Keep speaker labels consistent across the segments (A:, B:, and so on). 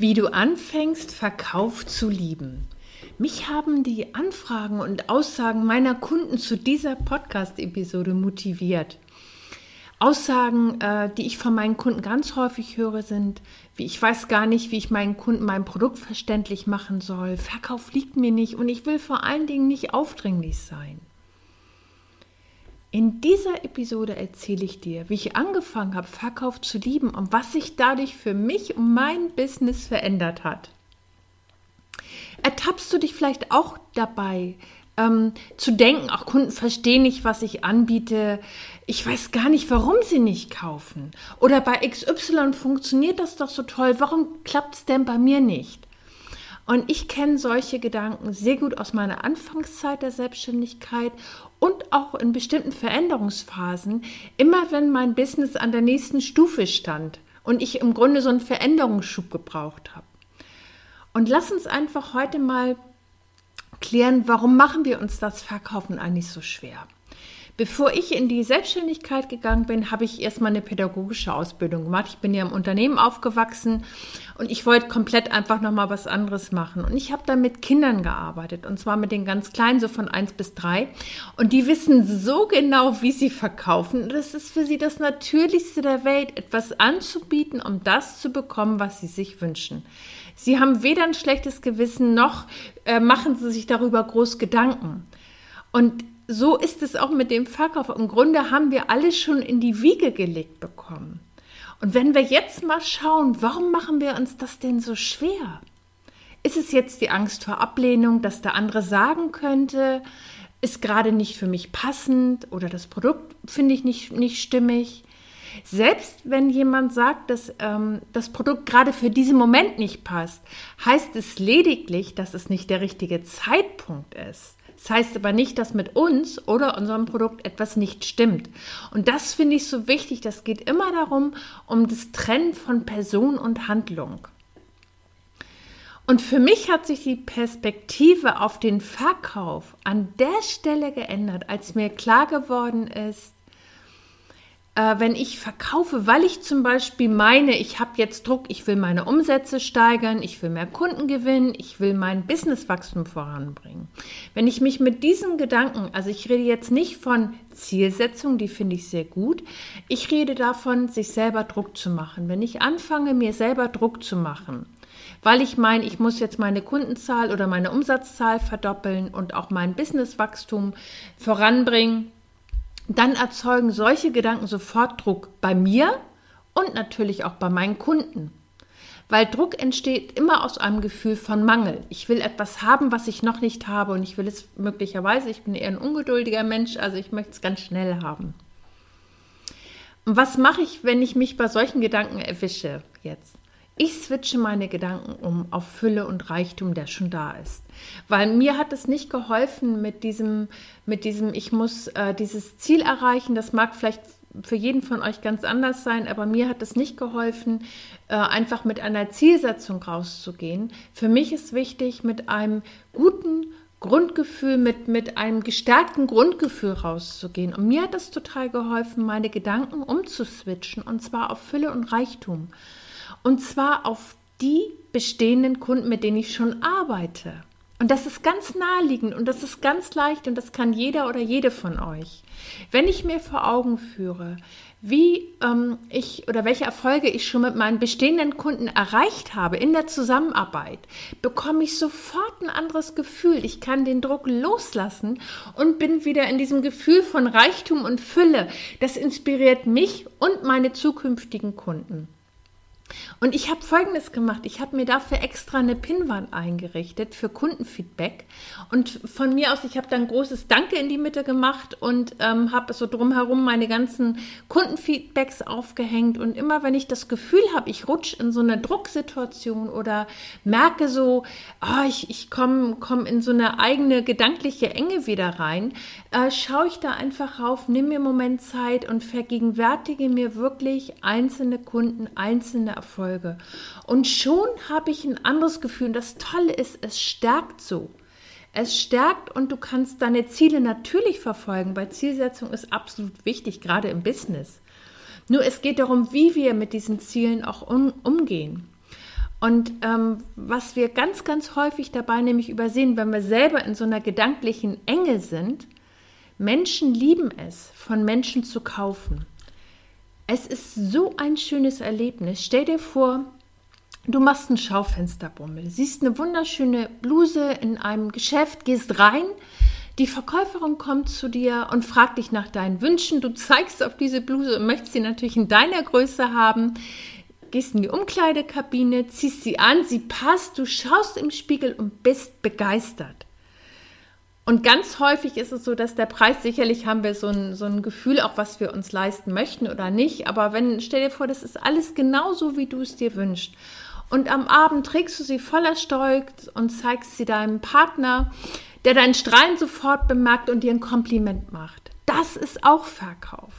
A: Wie du anfängst, Verkauf zu lieben. Mich haben die Anfragen und Aussagen meiner Kunden zu dieser Podcast-Episode motiviert. Aussagen, äh, die ich von meinen Kunden ganz häufig höre, sind, wie ich weiß gar nicht, wie ich meinen Kunden mein Produkt verständlich machen soll. Verkauf liegt mir nicht und ich will vor allen Dingen nicht aufdringlich sein. In dieser Episode erzähle ich dir, wie ich angefangen habe, Verkauf zu lieben und was sich dadurch für mich und mein Business verändert hat. Ertappst du dich vielleicht auch dabei, ähm, zu denken, auch Kunden verstehen nicht, was ich anbiete. Ich weiß gar nicht, warum sie nicht kaufen. Oder bei XY funktioniert das doch so toll. Warum klappt es denn bei mir nicht? Und ich kenne solche Gedanken sehr gut aus meiner Anfangszeit der Selbstständigkeit und auch in bestimmten Veränderungsphasen, immer wenn mein Business an der nächsten Stufe stand und ich im Grunde so einen Veränderungsschub gebraucht habe. Und lass uns einfach heute mal klären, warum machen wir uns das Verkaufen eigentlich so schwer? Bevor ich in die Selbstständigkeit gegangen bin, habe ich erstmal eine pädagogische Ausbildung gemacht. Ich bin ja im Unternehmen aufgewachsen und ich wollte komplett einfach nochmal was anderes machen. Und ich habe dann mit Kindern gearbeitet und zwar mit den ganz Kleinen, so von eins bis drei. Und die wissen so genau, wie sie verkaufen. Das ist für sie das Natürlichste der Welt, etwas anzubieten, um das zu bekommen, was sie sich wünschen. Sie haben weder ein schlechtes Gewissen noch äh, machen sie sich darüber groß Gedanken. Und so ist es auch mit dem Verkauf. Im Grunde haben wir alles schon in die Wiege gelegt bekommen. Und wenn wir jetzt mal schauen, warum machen wir uns das denn so schwer? Ist es jetzt die Angst vor Ablehnung, dass der andere sagen könnte, ist gerade nicht für mich passend oder das Produkt finde ich nicht, nicht stimmig? Selbst wenn jemand sagt, dass ähm, das Produkt gerade für diesen Moment nicht passt, heißt es lediglich, dass es nicht der richtige Zeitpunkt ist. Das heißt aber nicht, dass mit uns oder unserem Produkt etwas nicht stimmt. Und das finde ich so wichtig. Das geht immer darum, um das Trennen von Person und Handlung. Und für mich hat sich die Perspektive auf den Verkauf an der Stelle geändert, als mir klar geworden ist, äh, wenn ich verkaufe, weil ich zum Beispiel meine, ich habe jetzt Druck, ich will meine Umsätze steigern, ich will mehr Kunden gewinnen, ich will mein Businesswachstum voranbringen. Wenn ich mich mit diesen Gedanken, also ich rede jetzt nicht von Zielsetzung, die finde ich sehr gut, ich rede davon, sich selber Druck zu machen. Wenn ich anfange, mir selber Druck zu machen, weil ich meine, ich muss jetzt meine Kundenzahl oder meine Umsatzzahl verdoppeln und auch mein Businesswachstum voranbringen, dann erzeugen solche Gedanken sofort Druck bei mir und natürlich auch bei meinen Kunden. Weil Druck entsteht immer aus einem Gefühl von Mangel. Ich will etwas haben, was ich noch nicht habe und ich will es möglicherweise, ich bin eher ein ungeduldiger Mensch, also ich möchte es ganz schnell haben. Und was mache ich, wenn ich mich bei solchen Gedanken erwische jetzt? Ich switche meine Gedanken um auf Fülle und Reichtum, der schon da ist. Weil mir hat es nicht geholfen mit diesem, mit diesem, ich muss äh, dieses Ziel erreichen. Das mag vielleicht für jeden von euch ganz anders sein, aber mir hat es nicht geholfen, äh, einfach mit einer Zielsetzung rauszugehen. Für mich ist wichtig, mit einem guten Grundgefühl, mit, mit einem gestärkten Grundgefühl rauszugehen. Und mir hat es total geholfen, meine Gedanken umzuswitchen und zwar auf Fülle und Reichtum. Und zwar auf die bestehenden Kunden, mit denen ich schon arbeite. Und das ist ganz naheliegend und das ist ganz leicht und das kann jeder oder jede von euch. Wenn ich mir vor Augen führe, wie ähm, ich oder welche Erfolge ich schon mit meinen bestehenden Kunden erreicht habe in der Zusammenarbeit, bekomme ich sofort ein anderes Gefühl. Ich kann den Druck loslassen und bin wieder in diesem Gefühl von Reichtum und Fülle. Das inspiriert mich und meine zukünftigen Kunden. Und ich habe Folgendes gemacht. Ich habe mir dafür extra eine Pinnwand eingerichtet für Kundenfeedback. Und von mir aus, ich habe dann großes Danke in die Mitte gemacht und ähm, habe so drumherum meine ganzen Kundenfeedbacks aufgehängt. Und immer wenn ich das Gefühl habe, ich rutsche in so eine Drucksituation oder merke so, oh, ich, ich komme komm in so eine eigene gedankliche Enge wieder rein, äh, schaue ich da einfach rauf, nimm mir einen Moment Zeit und vergegenwärtige mir wirklich einzelne Kunden, einzelne Erfolge. Und schon habe ich ein anderes Gefühl. Und das Tolle ist, es stärkt so. Es stärkt und du kannst deine Ziele natürlich verfolgen, weil Zielsetzung ist absolut wichtig, gerade im Business. Nur es geht darum, wie wir mit diesen Zielen auch um, umgehen. Und ähm, was wir ganz, ganz häufig dabei nämlich übersehen, wenn wir selber in so einer gedanklichen Enge sind, Menschen lieben es, von Menschen zu kaufen. Es ist so ein schönes Erlebnis. Stell dir vor, du machst einen Schaufensterbummel, siehst eine wunderschöne Bluse in einem Geschäft, gehst rein, die Verkäuferin kommt zu dir und fragt dich nach deinen Wünschen. Du zeigst auf diese Bluse und möchtest sie natürlich in deiner Größe haben. Gehst in die Umkleidekabine, ziehst sie an, sie passt, du schaust im Spiegel und bist begeistert. Und ganz häufig ist es so, dass der Preis, sicherlich haben wir so ein, so ein Gefühl, auch was wir uns leisten möchten oder nicht. Aber wenn, stell dir vor, das ist alles genauso, wie du es dir wünschst. Und am Abend trägst du sie voller Stolz und zeigst sie deinem Partner, der dein Strahlen sofort bemerkt und dir ein Kompliment macht. Das ist auch Verkauf.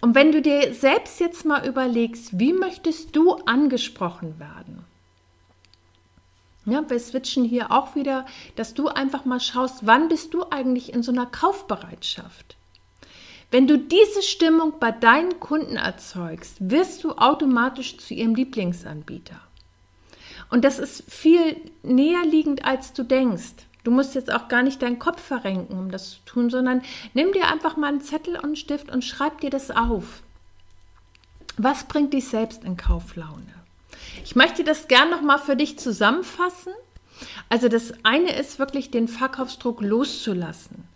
A: Und wenn du dir selbst jetzt mal überlegst, wie möchtest du angesprochen werden? Ja, wir switchen hier auch wieder, dass du einfach mal schaust, wann bist du eigentlich in so einer Kaufbereitschaft? Wenn du diese Stimmung bei deinen Kunden erzeugst, wirst du automatisch zu ihrem Lieblingsanbieter. Und das ist viel näher liegend, als du denkst. Du musst jetzt auch gar nicht deinen Kopf verrenken, um das zu tun, sondern nimm dir einfach mal einen Zettel und einen Stift und schreib dir das auf. Was bringt dich selbst in Kauflaune? Ich möchte das gern nochmal für dich zusammenfassen. Also das eine ist wirklich den Verkaufsdruck loszulassen.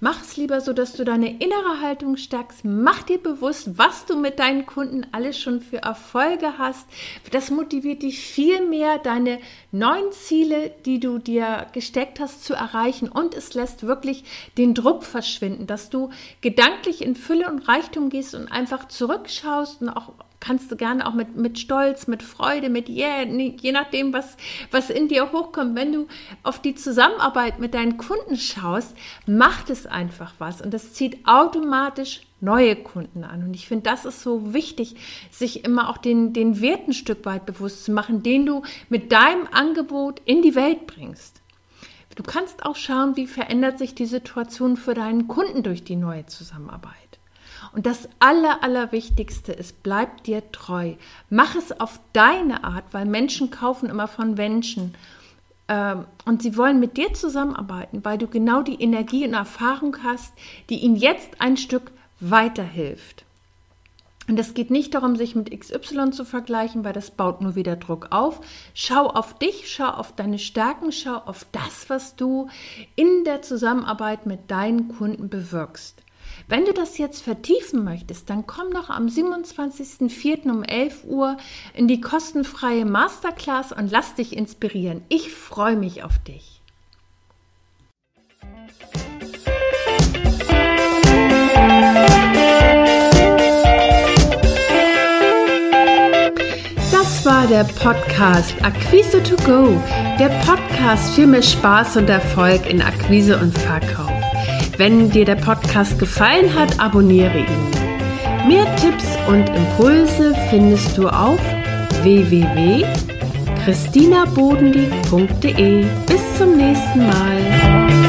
A: Mach es lieber so, dass du deine innere Haltung stärkst. Mach dir bewusst, was du mit deinen Kunden alles schon für Erfolge hast. Das motiviert dich viel mehr, deine neuen Ziele, die du dir gesteckt hast, zu erreichen. Und es lässt wirklich den Druck verschwinden, dass du gedanklich in Fülle und Reichtum gehst und einfach zurückschaust und auch kannst du gerne auch mit, mit Stolz, mit Freude, mit yeah, je nachdem, was, was in dir hochkommt. Wenn du auf die Zusammenarbeit mit deinen Kunden schaust, macht es einfach was und das zieht automatisch neue Kunden an. Und ich finde, das ist so wichtig, sich immer auch den, den Wert ein Stück weit bewusst zu machen, den du mit deinem Angebot in die Welt bringst. Du kannst auch schauen, wie verändert sich die Situation für deinen Kunden durch die neue Zusammenarbeit. Und das Aller, Allerwichtigste ist, bleib dir treu. Mach es auf deine Art, weil Menschen kaufen immer von Menschen. Ähm, und sie wollen mit dir zusammenarbeiten, weil du genau die Energie und Erfahrung hast, die ihnen jetzt ein Stück weiterhilft. Und es geht nicht darum, sich mit XY zu vergleichen, weil das baut nur wieder Druck auf. Schau auf dich, schau auf deine Stärken, schau auf das, was du in der Zusammenarbeit mit deinen Kunden bewirkst. Wenn du das jetzt vertiefen möchtest, dann komm noch am 27.04. um 11 Uhr in die kostenfreie Masterclass und lass dich inspirieren. Ich freue mich auf dich. Das war der Podcast Akquise to Go, der Podcast für mehr Spaß und Erfolg in Akquise und Verkauf. Wenn dir der Podcast gefallen hat, abonniere ihn. Mehr Tipps und Impulse findest du auf www.christinabodendieck.de. Bis zum nächsten Mal.